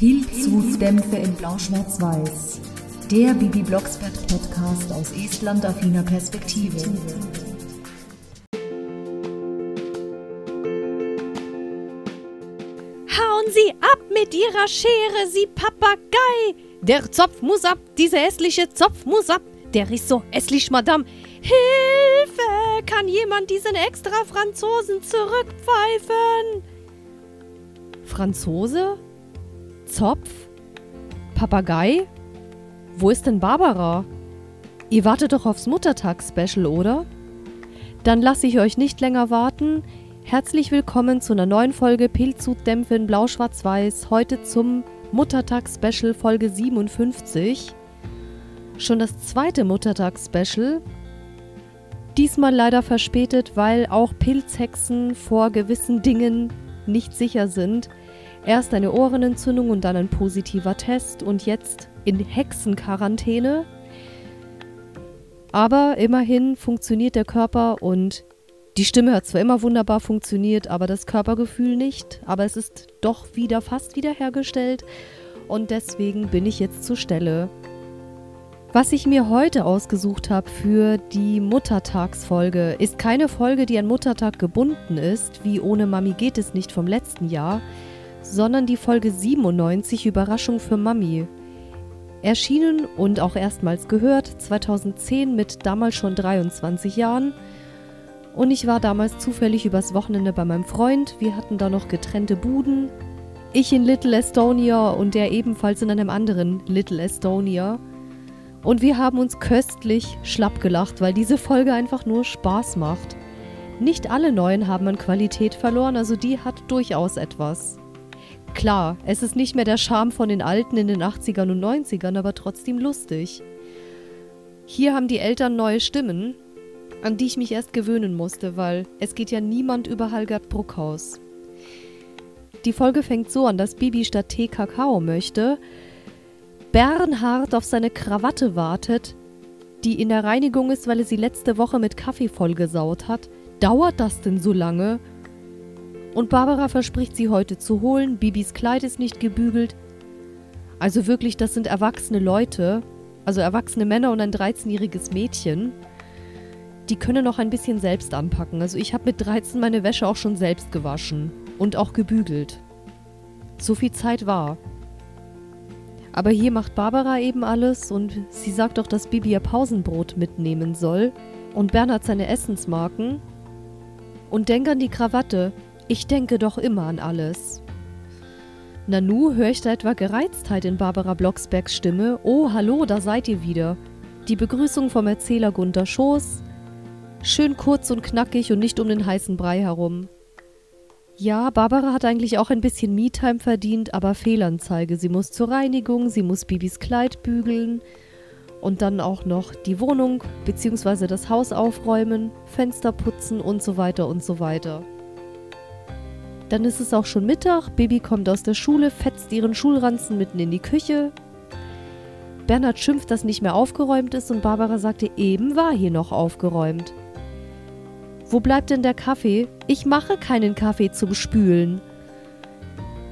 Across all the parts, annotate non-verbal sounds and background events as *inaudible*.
Pilzhutdämpfe in Blau-Schwarz-Weiß. Der Bibi Blocksberg Podcast aus Estland-affiner Perspektive. Hauen Sie ab mit Ihrer Schere, Sie Papagei! Der Zopf muss ab, dieser hässliche Zopf muss ab. Der ist so hässlich, Madame. Hilfe! Kann jemand diesen extra Franzosen zurückpfeifen? Franzose? Zopf? Papagei? Wo ist denn Barbara? Ihr wartet doch aufs Muttertags-Special, oder? Dann lasse ich euch nicht länger warten. Herzlich willkommen zu einer neuen Folge Pilzhutdämpfe in Blau-Schwarz-Weiß. Heute zum Muttertags-Special Folge 57. Schon das zweite Muttertags-Special. Diesmal leider verspätet, weil auch Pilzhexen vor gewissen Dingen nicht sicher sind. Erst eine Ohrenentzündung und dann ein positiver Test und jetzt in Hexenquarantäne. Aber immerhin funktioniert der Körper und die Stimme hat zwar immer wunderbar funktioniert, aber das Körpergefühl nicht. Aber es ist doch wieder fast wiederhergestellt und deswegen bin ich jetzt zur Stelle. Was ich mir heute ausgesucht habe für die Muttertagsfolge, ist keine Folge, die an Muttertag gebunden ist, wie ohne Mami geht es nicht vom letzten Jahr, sondern die Folge 97 Überraschung für Mami. Erschienen und auch erstmals gehört 2010 mit damals schon 23 Jahren. Und ich war damals zufällig übers Wochenende bei meinem Freund. Wir hatten da noch getrennte Buden. Ich in Little Estonia und der ebenfalls in einem anderen Little Estonia. Und wir haben uns köstlich schlapp gelacht, weil diese Folge einfach nur Spaß macht. Nicht alle neuen haben an Qualität verloren, also die hat durchaus etwas. Klar, es ist nicht mehr der Charme von den Alten in den 80ern und 90ern, aber trotzdem lustig. Hier haben die Eltern neue Stimmen, an die ich mich erst gewöhnen musste, weil es geht ja niemand über Halgard Bruckhaus. Die Folge fängt so an, dass Bibi statt Tee Kakao möchte, Bernhard auf seine Krawatte wartet, die in der Reinigung ist, weil er sie letzte Woche mit Kaffee vollgesaut hat. Dauert das denn so lange? Und Barbara verspricht sie heute zu holen. Bibis Kleid ist nicht gebügelt. Also wirklich, das sind erwachsene Leute, also erwachsene Männer und ein 13-jähriges Mädchen. Die können noch ein bisschen selbst anpacken. Also ich habe mit 13 meine Wäsche auch schon selbst gewaschen und auch gebügelt. So viel Zeit war. Aber hier macht Barbara eben alles und sie sagt auch, dass Bibi ihr Pausenbrot mitnehmen soll und Bernhard seine Essensmarken. Und denk an die Krawatte, ich denke doch immer an alles. Nanu, höre ich da etwa Gereiztheit in Barbara Blocksbergs Stimme? Oh, hallo, da seid ihr wieder. Die Begrüßung vom Erzähler Gunter Schoß. Schön kurz und knackig und nicht um den heißen Brei herum. Ja, Barbara hat eigentlich auch ein bisschen Me-Time verdient, aber Fehlanzeige. Sie muss zur Reinigung, sie muss Bibis Kleid bügeln und dann auch noch die Wohnung bzw. das Haus aufräumen, Fenster putzen und so weiter und so weiter. Dann ist es auch schon Mittag, Baby kommt aus der Schule, fetzt ihren Schulranzen mitten in die Küche. Bernhard schimpft, dass nicht mehr aufgeräumt ist und Barbara sagte, eben war hier noch aufgeräumt. Wo bleibt denn der Kaffee? Ich mache keinen Kaffee zum Spülen.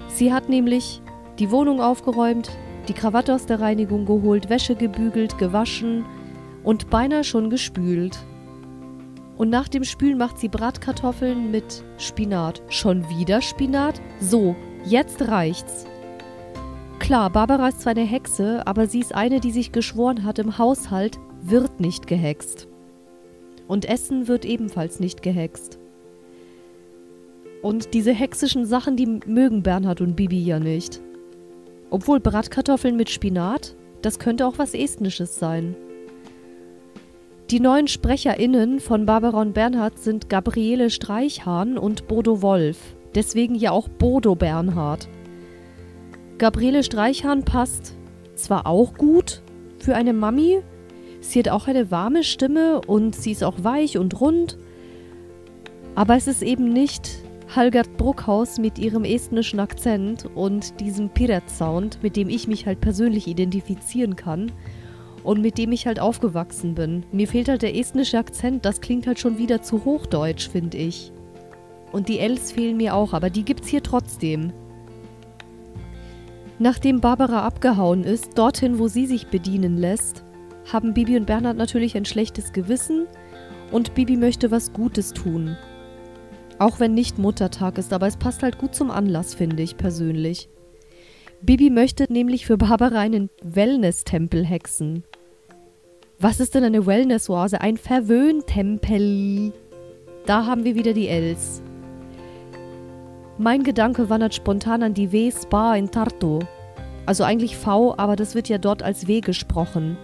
Sie hat nämlich die Wohnung aufgeräumt, die Krawatte aus der Reinigung geholt, Wäsche gebügelt, gewaschen und beinahe schon gespült. Und nach dem Spülen macht sie Bratkartoffeln mit Spinat. Schon wieder Spinat? So, jetzt reicht's. Klar, Barbara ist zwar eine Hexe, aber sie ist eine, die sich geschworen hat, im Haushalt wird nicht gehext. Und Essen wird ebenfalls nicht gehext. Und diese hexischen Sachen, die mögen Bernhard und Bibi ja nicht. Obwohl Bratkartoffeln mit Spinat, das könnte auch was Estnisches sein. Die neuen SprecherInnen von Barbara und Bernhard sind Gabriele Streichhahn und Bodo Wolf. Deswegen ja auch Bodo Bernhard. Gabriele Streichhahn passt zwar auch gut für eine Mami, sie hat auch eine warme Stimme und sie ist auch weich und rund, aber es ist eben nicht Halgard Bruckhaus mit ihrem estnischen Akzent und diesem Piret-Sound, mit dem ich mich halt persönlich identifizieren kann und mit dem ich halt aufgewachsen bin. Mir fehlt halt der estnische Akzent, das klingt halt schon wieder zu hochdeutsch, finde ich. Und die Ls fehlen mir auch, aber die gibt's hier trotzdem. Nachdem Barbara abgehauen ist, dorthin, wo sie sich bedienen lässt, haben Bibi und Bernhard natürlich ein schlechtes Gewissen und Bibi möchte was Gutes tun. Auch wenn nicht Muttertag ist, aber es passt halt gut zum Anlass, finde ich persönlich. Bibi möchte nämlich für Barbara einen Wellness-Tempel hexen. Was ist denn eine Wellness-Oase? Ein Verwöhntempel. Da haben wir wieder die Els. Mein Gedanke wandert spontan an die W-Spa in Tartu. Also eigentlich V, aber das wird ja dort als W gesprochen.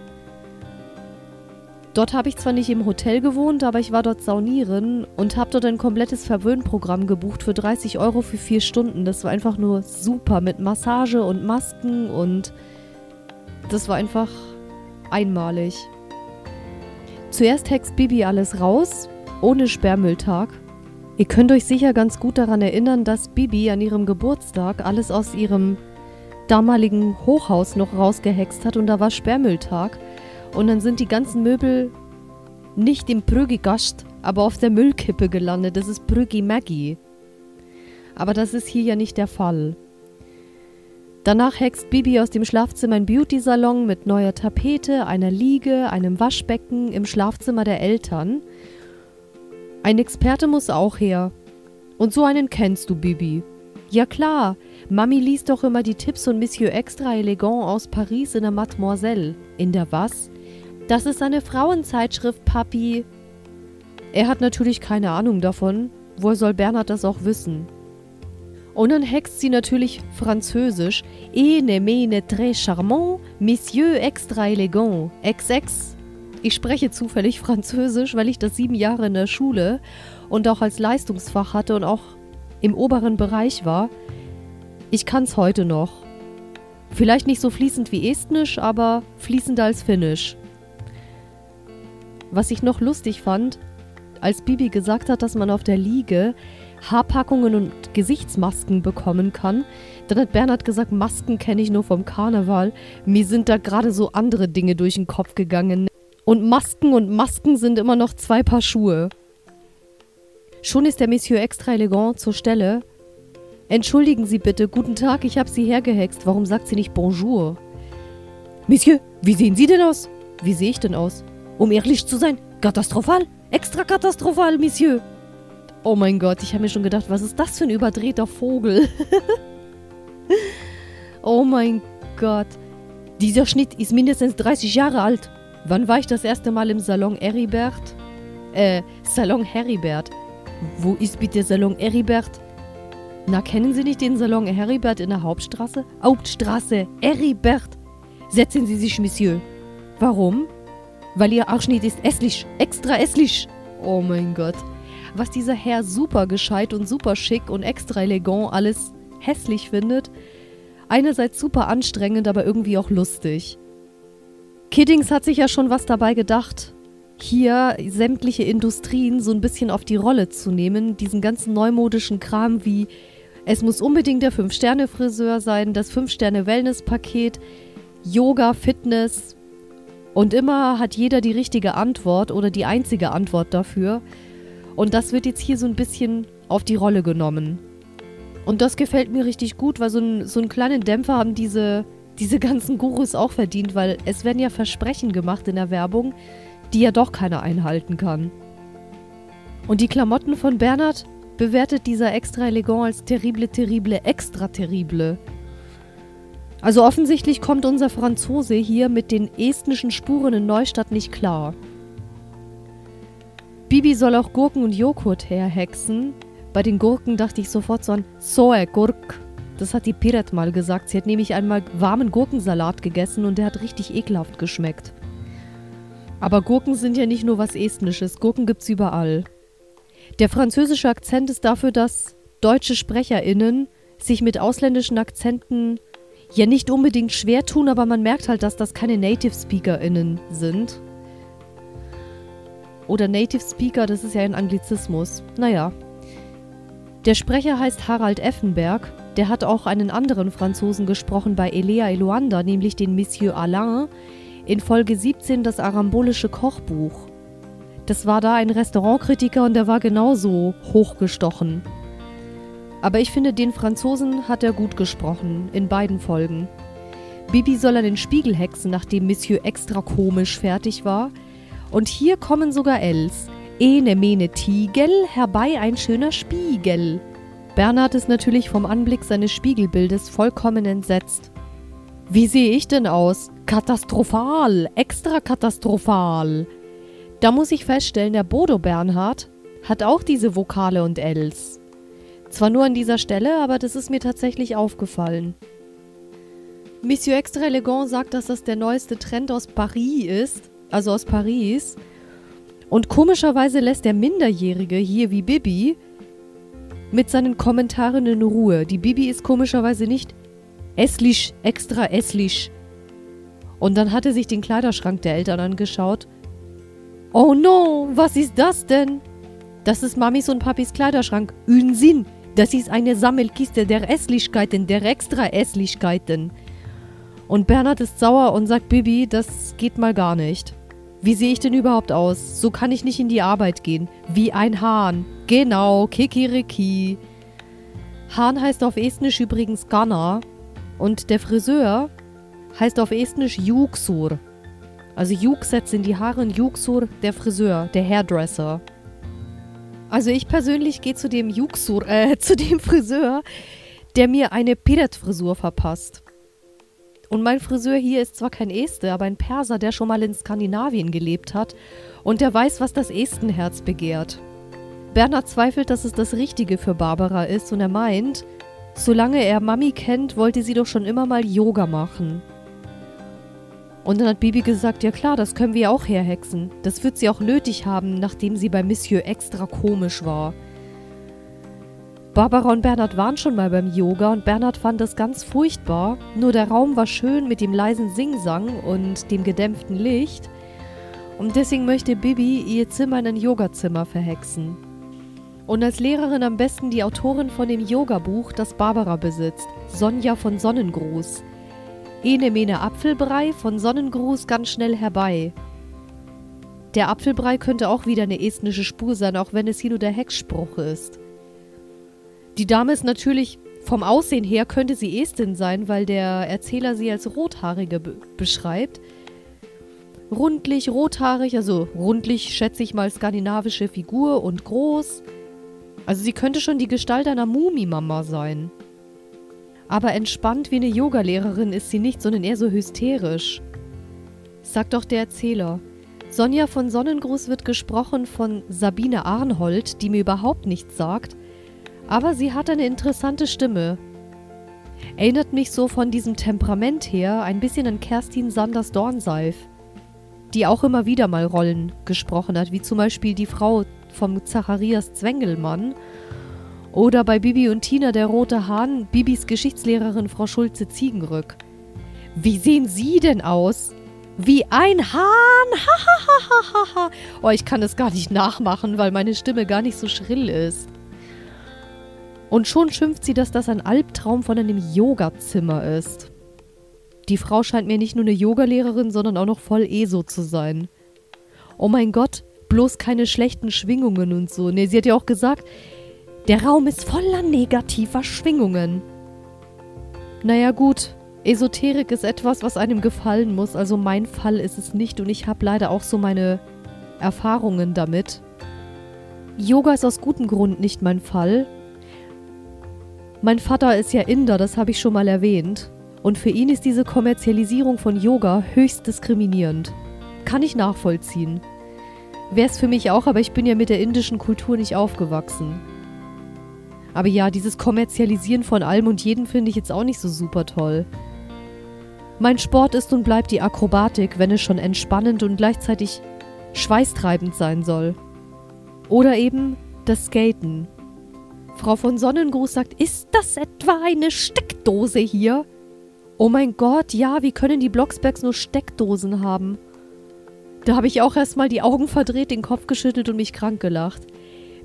Dort habe ich zwar nicht im Hotel gewohnt, aber ich war dort saunieren und habe dort ein komplettes Verwöhnprogramm gebucht für 30 Euro für vier Stunden. Das war einfach nur super mit Massage und Masken und das war einfach einmalig. Zuerst hext Bibi alles raus, ohne Sperrmülltag. Ihr könnt euch sicher ganz gut daran erinnern, dass Bibi an ihrem Geburtstag alles aus ihrem damaligen Hochhaus noch rausgehext hat und da war Sperrmülltag. Und dann sind die ganzen Möbel nicht im Prügigast, aber auf der Müllkippe gelandet. Das ist Prügi Maggie. Aber das ist hier ja nicht der Fall. Danach hext Bibi aus dem Schlafzimmer ein Beauty-Salon mit neuer Tapete, einer Liege, einem Waschbecken im Schlafzimmer der Eltern – ein Experte muss auch her. Und so einen kennst du, Bibi. Ja klar, Mami liest doch immer die Tipps von Monsieur Extra Elegant aus Paris in der Mademoiselle. In der was? Das ist eine Frauenzeitschrift, Papi. Er hat natürlich keine Ahnung davon. Woher soll Bernhard das auch wissen? Und dann hext sie natürlich französisch. Ene mene très charmant, Monsieur Extra Elegant. XX ich spreche zufällig Französisch, weil ich das sieben Jahre in der Schule und auch als Leistungsfach hatte und auch im oberen Bereich war. Ich kann es heute noch. Vielleicht nicht so fließend wie Estnisch, aber fließender als Finnisch. Was ich noch lustig fand, als Bibi gesagt hat, dass man auf der Liege Haarpackungen und Gesichtsmasken bekommen kann, dann hat Bernhard gesagt, Masken kenne ich nur vom Karneval. Mir sind da gerade so andere Dinge durch den Kopf gegangen. Und Masken und Masken sind immer noch zwei Paar Schuhe. Schon ist der Monsieur extra elegant zur Stelle. Entschuldigen Sie bitte, guten Tag, ich habe Sie hergehext. Warum sagt sie nicht Bonjour? Monsieur, wie sehen Sie denn aus? Wie sehe ich denn aus? Um ehrlich zu sein, katastrophal, extra katastrophal, Monsieur. Oh mein Gott, ich habe mir schon gedacht, was ist das für ein überdrehter Vogel? *laughs* oh mein Gott. Dieser Schnitt ist mindestens 30 Jahre alt. Wann war ich das erste Mal im Salon Heribert? Äh, Salon Heribert. Wo ist bitte Salon Heribert? Na, kennen Sie nicht den Salon Heribert in der Hauptstraße? Hauptstraße, Heribert. Setzen Sie sich, Monsieur. Warum? Weil Ihr Arschnitt ist esslich, extra esslich. Oh mein Gott. Was dieser Herr super gescheit und super schick und extra elegant alles hässlich findet. Einerseits super anstrengend, aber irgendwie auch lustig. Kiddings hat sich ja schon was dabei gedacht, hier sämtliche Industrien so ein bisschen auf die Rolle zu nehmen. Diesen ganzen neumodischen Kram wie es muss unbedingt der 5-Sterne-Friseur sein, das 5-Sterne-Wellness-Paket, Yoga, Fitness. Und immer hat jeder die richtige Antwort oder die einzige Antwort dafür. Und das wird jetzt hier so ein bisschen auf die Rolle genommen. Und das gefällt mir richtig gut, weil so, ein, so einen kleinen Dämpfer haben diese diese ganzen Gurus auch verdient, weil es werden ja Versprechen gemacht in der Werbung, die ja doch keiner einhalten kann. Und die Klamotten von Bernhard bewertet dieser extra elegant als terrible, terrible, extra terrible. Also offensichtlich kommt unser Franzose hier mit den estnischen Spuren in Neustadt nicht klar. Bibi soll auch Gurken und Joghurt herhexen. Bei den Gurken dachte ich sofort so an Soe Gurk. Das hat die Piret mal gesagt. Sie hat nämlich einmal warmen Gurkensalat gegessen und der hat richtig ekelhaft geschmeckt. Aber Gurken sind ja nicht nur was Estnisches. Gurken gibt's überall. Der französische Akzent ist dafür, dass deutsche SprecherInnen sich mit ausländischen Akzenten ja nicht unbedingt schwer tun, aber man merkt halt, dass das keine Native SpeakerInnen sind. Oder Native Speaker, das ist ja ein Anglizismus. Naja. Der Sprecher heißt Harald Effenberg der hat auch einen anderen Franzosen gesprochen bei Elea Eluanda, nämlich den Monsieur Alain, in Folge 17 das arambolische Kochbuch. Das war da ein Restaurantkritiker und der war genauso hochgestochen. Aber ich finde, den Franzosen hat er gut gesprochen, in beiden Folgen. Bibi soll an den Spiegel hexen, nachdem Monsieur extra komisch fertig war. Und hier kommen sogar Els. Ene mene Tiegel, herbei ein schöner Spiegel. Bernhard ist natürlich vom Anblick seines Spiegelbildes vollkommen entsetzt. Wie sehe ich denn aus? Katastrophal, extra katastrophal. Da muss ich feststellen, der Bodo Bernhard hat auch diese Vokale und Ls. Zwar nur an dieser Stelle, aber das ist mir tatsächlich aufgefallen. Monsieur Extra Elegant sagt, dass das der neueste Trend aus Paris ist, also aus Paris. Und komischerweise lässt der Minderjährige hier wie Bibi mit seinen Kommentaren in Ruhe. Die Bibi ist komischerweise nicht esslich, extra esslich. Und dann hat er sich den Kleiderschrank der Eltern angeschaut. Oh no, was ist das denn? Das ist Mamis und Papis Kleiderschrank. Unsinn. Das ist eine Sammelkiste der Esslichkeiten, der extra Esslichkeiten. Und Bernhard ist sauer und sagt, Bibi, das geht mal gar nicht. Wie sehe ich denn überhaupt aus? So kann ich nicht in die Arbeit gehen. Wie ein Hahn. Genau, Kikiriki. Hahn heißt auf Estnisch übrigens Ganna. Und der Friseur heißt auf Estnisch Juksur. Also Juk setzt in die Haare und Juksur der Friseur, der Hairdresser. Also ich persönlich gehe zu dem Juksur, äh, *laughs* zu dem Friseur, der mir eine Piret-Frisur verpasst. Und mein Friseur hier ist zwar kein Este, aber ein Perser, der schon mal in Skandinavien gelebt hat und der weiß, was das Estenherz begehrt. Bernhard zweifelt, dass es das Richtige für Barbara ist und er meint, solange er Mami kennt, wollte sie doch schon immer mal Yoga machen. Und dann hat Bibi gesagt, ja klar, das können wir auch herhexen. Das wird sie auch nötig haben, nachdem sie bei Monsieur extra komisch war. Barbara und Bernhard waren schon mal beim Yoga und Bernhard fand das ganz furchtbar. Nur der Raum war schön mit dem leisen Singsang und dem gedämpften Licht. Und deswegen möchte Bibi ihr Zimmer in ein Yogazimmer verhexen. Und als Lehrerin am besten die Autorin von dem Yoga-Buch, das Barbara besitzt, Sonja von Sonnengruß. Ene mene Apfelbrei, von Sonnengruß ganz schnell herbei. Der Apfelbrei könnte auch wieder eine estnische Spur sein, auch wenn es hier nur der Hexspruch ist. Die Dame ist natürlich vom Aussehen her könnte sie Estin sein, weil der Erzähler sie als Rothaarige be beschreibt. Rundlich, rothaarig, also rundlich schätze ich mal skandinavische Figur und groß. Also sie könnte schon die Gestalt einer Mumimama sein. Aber entspannt wie eine Yogalehrerin ist sie nicht, sondern eher so hysterisch. Sagt doch der Erzähler. Sonja von Sonnengruß wird gesprochen von Sabine Arnhold, die mir überhaupt nichts sagt, aber sie hat eine interessante Stimme. Erinnert mich so von diesem Temperament her ein bisschen an Kerstin Sanders Dornseif, die auch immer wieder mal Rollen gesprochen hat, wie zum Beispiel die Frau vom Zacharias Zwengelmann oder bei Bibi und Tina der rote Hahn, Bibis Geschichtslehrerin Frau Schulze-Ziegenrück. Wie sehen Sie denn aus? Wie ein Hahn! Oh, ich kann das gar nicht nachmachen, weil meine Stimme gar nicht so schrill ist. Und schon schimpft sie, dass das ein Albtraum von einem Yogazimmer ist. Die Frau scheint mir nicht nur eine Yogalehrerin, sondern auch noch voll ESO zu sein. Oh mein Gott, bloß keine schlechten Schwingungen und so. Ne, sie hat ja auch gesagt, der Raum ist voller negativer Schwingungen. Naja gut, Esoterik ist etwas, was einem gefallen muss, also mein Fall ist es nicht und ich habe leider auch so meine Erfahrungen damit. Yoga ist aus gutem Grund nicht mein Fall, mein Vater ist ja Inder, das habe ich schon mal erwähnt. Und für ihn ist diese Kommerzialisierung von Yoga höchst diskriminierend. Kann ich nachvollziehen. Wäre es für mich auch, aber ich bin ja mit der indischen Kultur nicht aufgewachsen. Aber ja, dieses Kommerzialisieren von allem und jedem finde ich jetzt auch nicht so super toll. Mein Sport ist und bleibt die Akrobatik, wenn es schon entspannend und gleichzeitig schweißtreibend sein soll. Oder eben das Skaten, Frau von Sonnengruß sagt, ist das etwa eine Steckdose hier? Oh mein Gott, ja, wie können die Blocksbergs nur Steckdosen haben? Da habe ich auch erstmal die Augen verdreht, den Kopf geschüttelt und mich krank gelacht.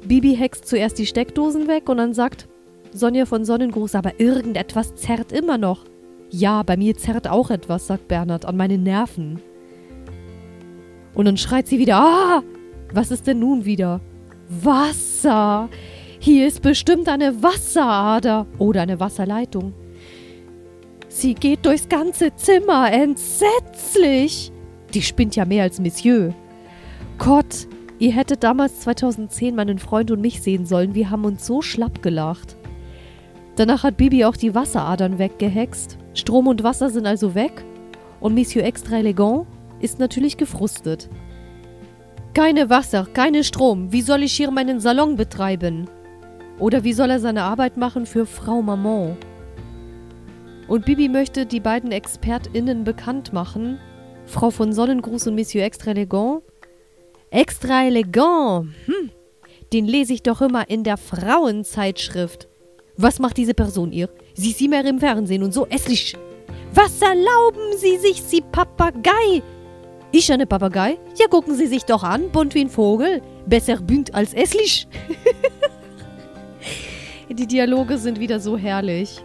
Bibi hext zuerst die Steckdosen weg und dann sagt Sonja von Sonnengruß, aber irgendetwas zerrt immer noch. Ja, bei mir zerrt auch etwas, sagt Bernhard, an meine Nerven. Und dann schreit sie wieder, ah, was ist denn nun wieder? Wasser! Hier ist bestimmt eine Wasserader oder eine Wasserleitung. Sie geht durchs ganze Zimmer. Entsetzlich. Die spinnt ja mehr als Monsieur. Gott, ihr hättet damals 2010 meinen Freund und mich sehen sollen. Wir haben uns so schlapp gelacht. Danach hat Bibi auch die Wasseradern weggehext. Strom und Wasser sind also weg. Und Monsieur Extra Elegant ist natürlich gefrustet. Keine Wasser, keine Strom. Wie soll ich hier meinen Salon betreiben? Oder wie soll er seine Arbeit machen für Frau Maman? Und Bibi möchte die beiden ExpertInnen bekannt machen. Frau von Sonnengruß und Monsieur Extra Elegant. Extra Elegant! Hm, den lese ich doch immer in der Frauenzeitschrift. Was macht diese Person ihr? Sie ist immer im Fernsehen und so esslich. Was erlauben Sie sich, Sie Papagei? Ich eine Papagei? Ja, gucken Sie sich doch an, bunt wie ein Vogel. Besser bünd als esslich. *laughs* Die Dialoge sind wieder so herrlich.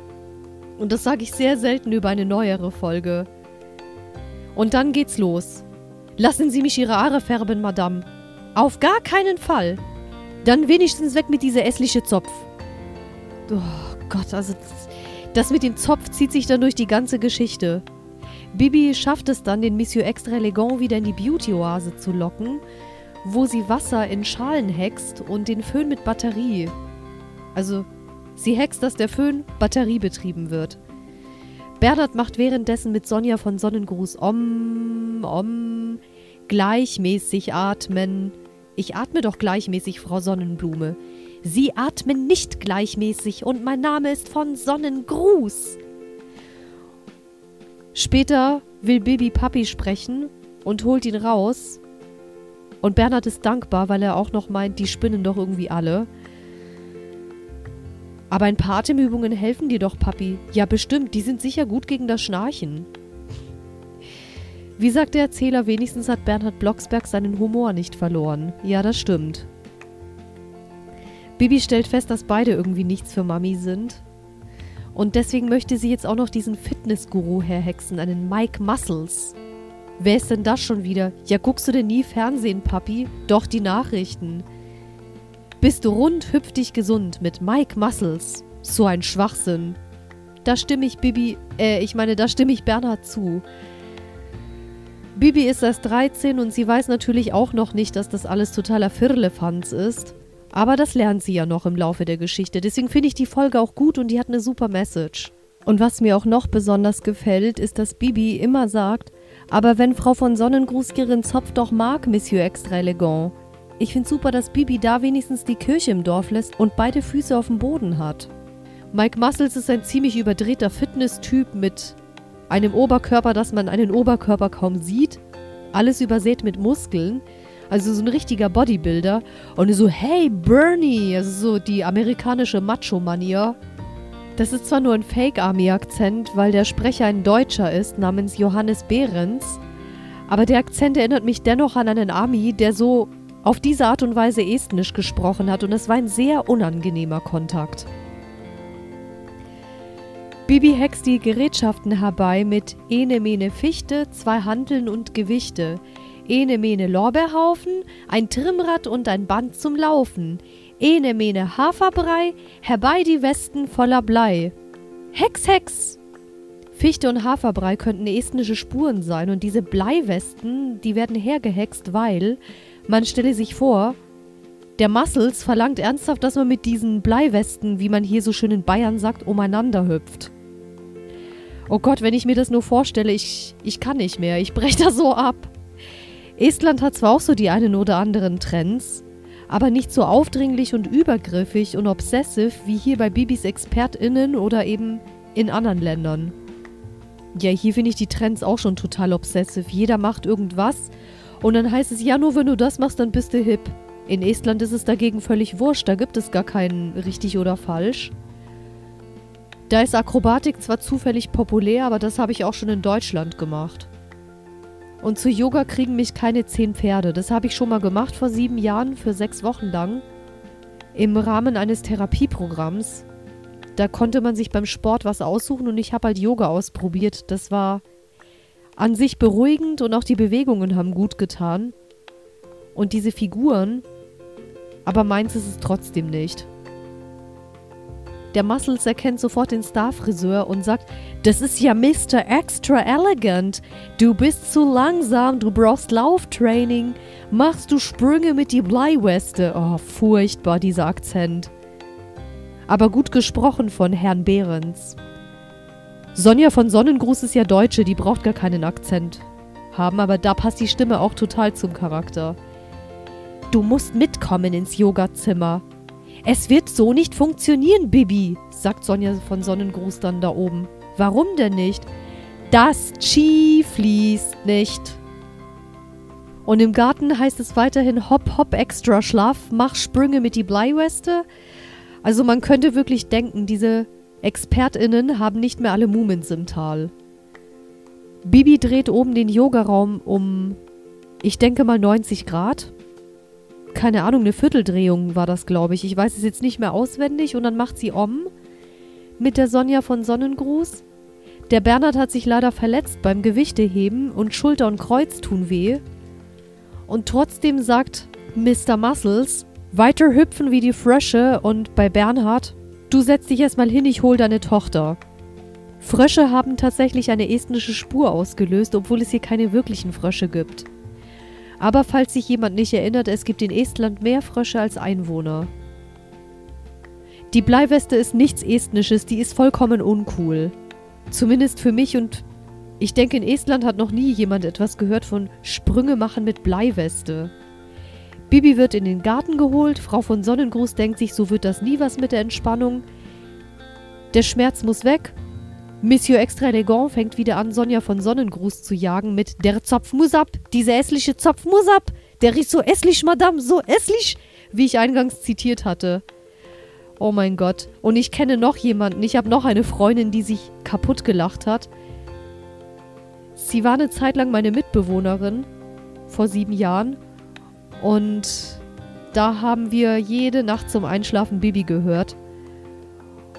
Und das sage ich sehr selten über eine neuere Folge. Und dann geht's los. Lassen Sie mich Ihre Haare färben, Madame. Auf gar keinen Fall. Dann wenigstens weg mit dieser essliche Zopf. Oh Gott, also das, das mit dem Zopf zieht sich dann durch die ganze Geschichte. Bibi schafft es dann, den Monsieur Extra Elegant wieder in die Beauty-Oase zu locken, wo sie Wasser in Schalen hext und den Föhn mit Batterie. Also, sie hext, dass der Föhn batteriebetrieben wird. Bernhard macht währenddessen mit Sonja von Sonnengruß Om, Om, gleichmäßig atmen. Ich atme doch gleichmäßig, Frau Sonnenblume. Sie atmen nicht gleichmäßig und mein Name ist von Sonnengruß. Später will Bibi Papi sprechen und holt ihn raus. Und Bernhard ist dankbar, weil er auch noch meint, die spinnen doch irgendwie alle. Aber ein paar Atemübungen helfen dir doch, Papi. Ja, bestimmt, die sind sicher gut gegen das Schnarchen. Wie sagt der Erzähler, wenigstens hat Bernhard Blocksberg seinen Humor nicht verloren. Ja, das stimmt. Bibi stellt fest, dass beide irgendwie nichts für Mami sind und deswegen möchte sie jetzt auch noch diesen Fitnessguru herhexen, einen Mike Muscles. Wer ist denn das schon wieder? Ja, guckst du denn nie Fernsehen, Papi? Doch die Nachrichten. Bist du rund, hüpf dich gesund mit Mike Muscles. So ein Schwachsinn. Da stimme ich Bibi, äh, ich meine, da stimme ich Bernhard zu. Bibi ist erst 13 und sie weiß natürlich auch noch nicht, dass das alles totaler Firlefanz ist. Aber das lernt sie ja noch im Laufe der Geschichte. Deswegen finde ich die Folge auch gut und die hat eine super Message. Und was mir auch noch besonders gefällt, ist, dass Bibi immer sagt, aber wenn Frau von Sonnengruß ihren Zopf doch mag, Monsieur Extra Elegant. Ich finde super, dass Bibi da wenigstens die Kirche im Dorf lässt und beide Füße auf dem Boden hat. Mike Muscles ist ein ziemlich überdrehter Fitness-Typ mit einem Oberkörper, dass man einen Oberkörper kaum sieht, alles übersät mit Muskeln. Also so ein richtiger Bodybuilder. Und so, hey Bernie, also so die amerikanische Macho-Manier. Das ist zwar nur ein Fake-Army-Akzent, weil der Sprecher ein Deutscher ist, namens Johannes Behrens. Aber der Akzent erinnert mich dennoch an einen Army, der so auf diese Art und Weise Estnisch gesprochen hat. Und es war ein sehr unangenehmer Kontakt. Bibi hext die Gerätschaften herbei mit Ene Mene Fichte, zwei Handeln und Gewichte. Ene mene Lorbeerhaufen, ein Trimmrad und ein Band zum Laufen. Ene mene Haferbrei, herbei die Westen voller Blei. Hex, Hex! Fichte und Haferbrei könnten estnische Spuren sein und diese Bleiwesten, die werden hergehext, weil, man stelle sich vor, der Muscles verlangt ernsthaft, dass man mit diesen Bleiwesten, wie man hier so schön in Bayern sagt, umeinander hüpft. Oh Gott, wenn ich mir das nur vorstelle, ich, ich kann nicht mehr. Ich breche *laughs* da so ab. Estland hat zwar auch so die einen oder anderen Trends, aber nicht so aufdringlich und übergriffig und obsessiv wie hier bei Bibis ExpertInnen oder eben in anderen Ländern. Ja, hier finde ich die Trends auch schon total obsessiv. Jeder macht irgendwas und dann heißt es, ja, nur wenn du das machst, dann bist du hip. In Estland ist es dagegen völlig wurscht, da gibt es gar keinen richtig oder falsch. Da ist Akrobatik zwar zufällig populär, aber das habe ich auch schon in Deutschland gemacht. Und zu Yoga kriegen mich keine zehn Pferde. Das habe ich schon mal gemacht vor sieben Jahren für sechs Wochen lang. Im Rahmen eines Therapieprogramms. Da konnte man sich beim Sport was aussuchen und ich habe halt Yoga ausprobiert. Das war an sich beruhigend und auch die Bewegungen haben gut getan. Und diese Figuren, aber meins ist es trotzdem nicht. Der Muscles erkennt sofort den Starfriseur und sagt, das ist ja Mr. Extra Elegant. Du bist zu langsam, du brauchst Lauftraining. Machst du Sprünge mit die Bleiweste? Oh, furchtbar, dieser Akzent. Aber gut gesprochen von Herrn Behrens. Sonja von Sonnengruß ist ja Deutsche, die braucht gar keinen Akzent haben, aber da passt die Stimme auch total zum Charakter. Du musst mitkommen ins Yogazimmer. Es wird so nicht funktionieren, Bibi, sagt Sonja von Sonnengruß dann da oben. Warum denn nicht? Das Chi fließt nicht. Und im Garten heißt es weiterhin Hopp, Hopp, extra schlaff, mach Sprünge mit die Bleiweste. Also man könnte wirklich denken, diese ExpertInnen haben nicht mehr alle Mumens im Tal. Bibi dreht oben den Yogaraum um, ich denke mal 90 Grad. Keine Ahnung, eine Vierteldrehung war das, glaube ich. Ich weiß es jetzt nicht mehr auswendig. Und dann macht sie om mit der Sonja von Sonnengruß. Der Bernhard hat sich leider verletzt beim Gewichteheben und Schulter und Kreuz tun weh. Und trotzdem sagt Mr. Muscles, weiter hüpfen wie die Frösche und bei Bernhard, du setz dich erstmal hin, ich hol deine Tochter. Frösche haben tatsächlich eine estnische Spur ausgelöst, obwohl es hier keine wirklichen Frösche gibt. Aber falls sich jemand nicht erinnert, es gibt in Estland mehr Frösche als Einwohner. Die Bleiweste ist nichts Estnisches, die ist vollkommen uncool. Zumindest für mich und ich denke, in Estland hat noch nie jemand etwas gehört von Sprünge machen mit Bleiweste. Bibi wird in den Garten geholt, Frau von Sonnengruß denkt sich, so wird das nie was mit der Entspannung. Der Schmerz muss weg Monsieur Extra Elegant fängt wieder an, Sonja von Sonnengruß zu jagen mit Der Zopf muss ab, dieser hässliche Zopf muss ab, der ist so hässlich, Madame, so hässlich, wie ich eingangs zitiert hatte. Oh mein Gott. Und ich kenne noch jemanden, ich habe noch eine Freundin, die sich kaputt gelacht hat. Sie war eine Zeit lang meine Mitbewohnerin, vor sieben Jahren. Und da haben wir jede Nacht zum Einschlafen Bibi gehört.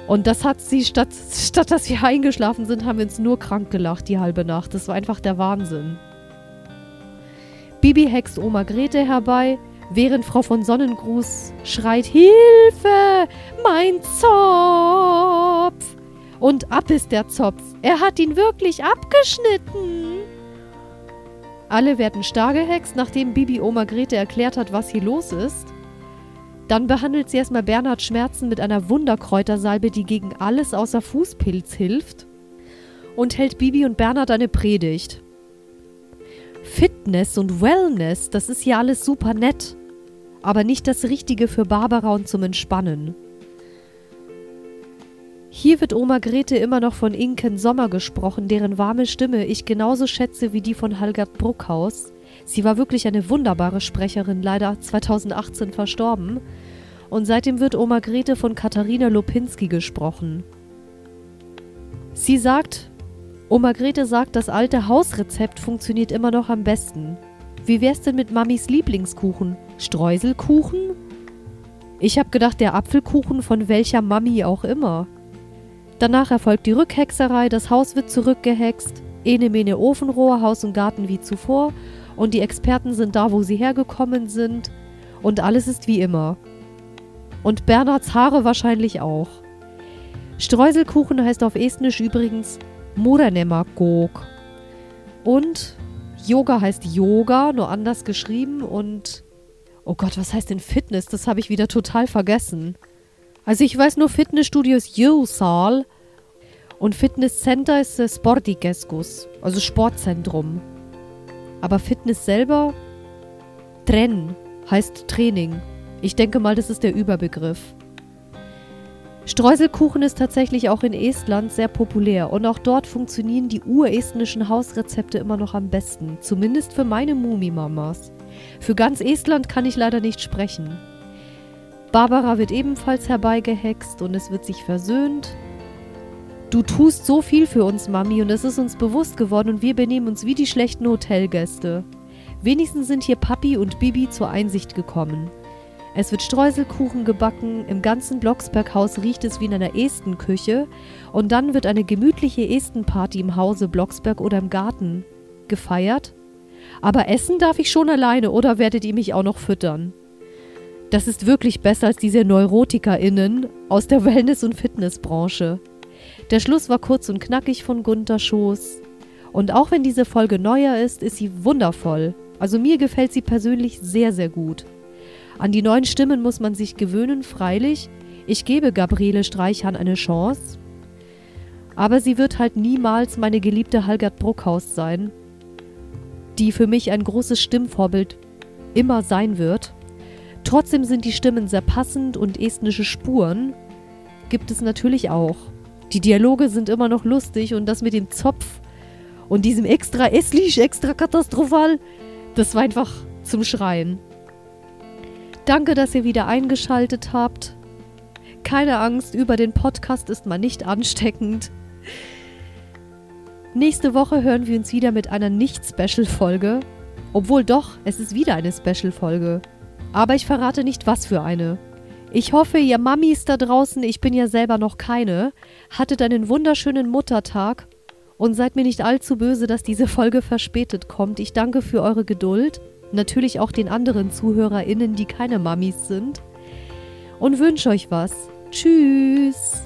Und das hat sie, statt, *laughs* statt dass wir eingeschlafen sind, haben wir uns nur krank gelacht die halbe Nacht. Das war einfach der Wahnsinn. Bibi hext Oma Grete herbei, während Frau von Sonnengruß schreit: Hilfe! Mein Zopf! Und ab ist der Zopf. Er hat ihn wirklich abgeschnitten. Alle werden starr gehext, nachdem Bibi Oma Grete erklärt hat, was hier los ist. Dann behandelt sie erstmal Bernhard Schmerzen mit einer Wunderkräutersalbe, die gegen alles außer Fußpilz hilft. Und hält Bibi und Bernhard eine Predigt. Fitness und Wellness, das ist ja alles super nett. Aber nicht das Richtige für Barbara und zum Entspannen. Hier wird Oma Grete immer noch von Inken Sommer gesprochen, deren warme Stimme ich genauso schätze wie die von Halgard Bruckhaus. Sie war wirklich eine wunderbare Sprecherin, leider 2018 verstorben. Und seitdem wird Oma Grete von Katharina Lopinski gesprochen. Sie sagt, Oma Grete sagt, das alte Hausrezept funktioniert immer noch am besten. Wie wär's denn mit Mamis Lieblingskuchen? Streuselkuchen? Ich hab gedacht, der Apfelkuchen von welcher Mami auch immer. Danach erfolgt die Rückhexerei, das Haus wird zurückgehext, ene mene Ofenrohr, Haus und Garten wie zuvor und die Experten sind da, wo sie hergekommen sind und alles ist wie immer. Und Bernhards Haare wahrscheinlich auch. Streuselkuchen heißt auf Estnisch übrigens Modernemagog. Und Yoga heißt Yoga, nur anders geschrieben und Oh Gott, was heißt denn Fitness? Das habe ich wieder total vergessen. Also ich weiß nur Fitnessstudio ist Josal und Fitnesscenter ist Sportikeskus, also Sportzentrum. Aber Fitness selber, Tren, heißt Training. Ich denke mal, das ist der Überbegriff. Streuselkuchen ist tatsächlich auch in Estland sehr populär und auch dort funktionieren die urestnischen Hausrezepte immer noch am besten, zumindest für meine Mumimamas. Für ganz Estland kann ich leider nicht sprechen. Barbara wird ebenfalls herbeigehext und es wird sich versöhnt, Du tust so viel für uns, Mami, und es ist uns bewusst geworden und wir benehmen uns wie die schlechten Hotelgäste. Wenigstens sind hier Papi und Bibi zur Einsicht gekommen. Es wird Streuselkuchen gebacken, im ganzen Blocksberghaus riecht es wie in einer Estenküche und dann wird eine gemütliche Estenparty im Hause Blocksberg oder im Garten gefeiert. Aber essen darf ich schon alleine oder werdet ihr mich auch noch füttern? Das ist wirklich besser als diese NeurotikerInnen aus der Wellness- und Fitnessbranche. Der Schluss war kurz und knackig von Gunter Schoß. Und auch wenn diese Folge neuer ist, ist sie wundervoll. Also mir gefällt sie persönlich sehr, sehr gut. An die neuen Stimmen muss man sich gewöhnen, freilich. Ich gebe Gabriele Streichhahn eine Chance. Aber sie wird halt niemals meine geliebte Halgert Bruckhaus sein, die für mich ein großes Stimmvorbild immer sein wird. Trotzdem sind die Stimmen sehr passend und estnische Spuren gibt es natürlich auch. Die Dialoge sind immer noch lustig und das mit dem Zopf und diesem extra esslich, extra katastrophal, das war einfach zum Schreien. Danke, dass ihr wieder eingeschaltet habt. Keine Angst, über den Podcast ist man nicht ansteckend. Nächste Woche hören wir uns wieder mit einer Nicht-Special-Folge. Obwohl doch, es ist wieder eine Special-Folge. Aber ich verrate nicht, was für eine. Ich hoffe, ihr Mamis da draußen, ich bin ja selber noch keine, hattet einen wunderschönen Muttertag und seid mir nicht allzu böse, dass diese Folge verspätet kommt. Ich danke für eure Geduld, natürlich auch den anderen ZuhörerInnen, die keine Mamis sind und wünsche euch was. Tschüss!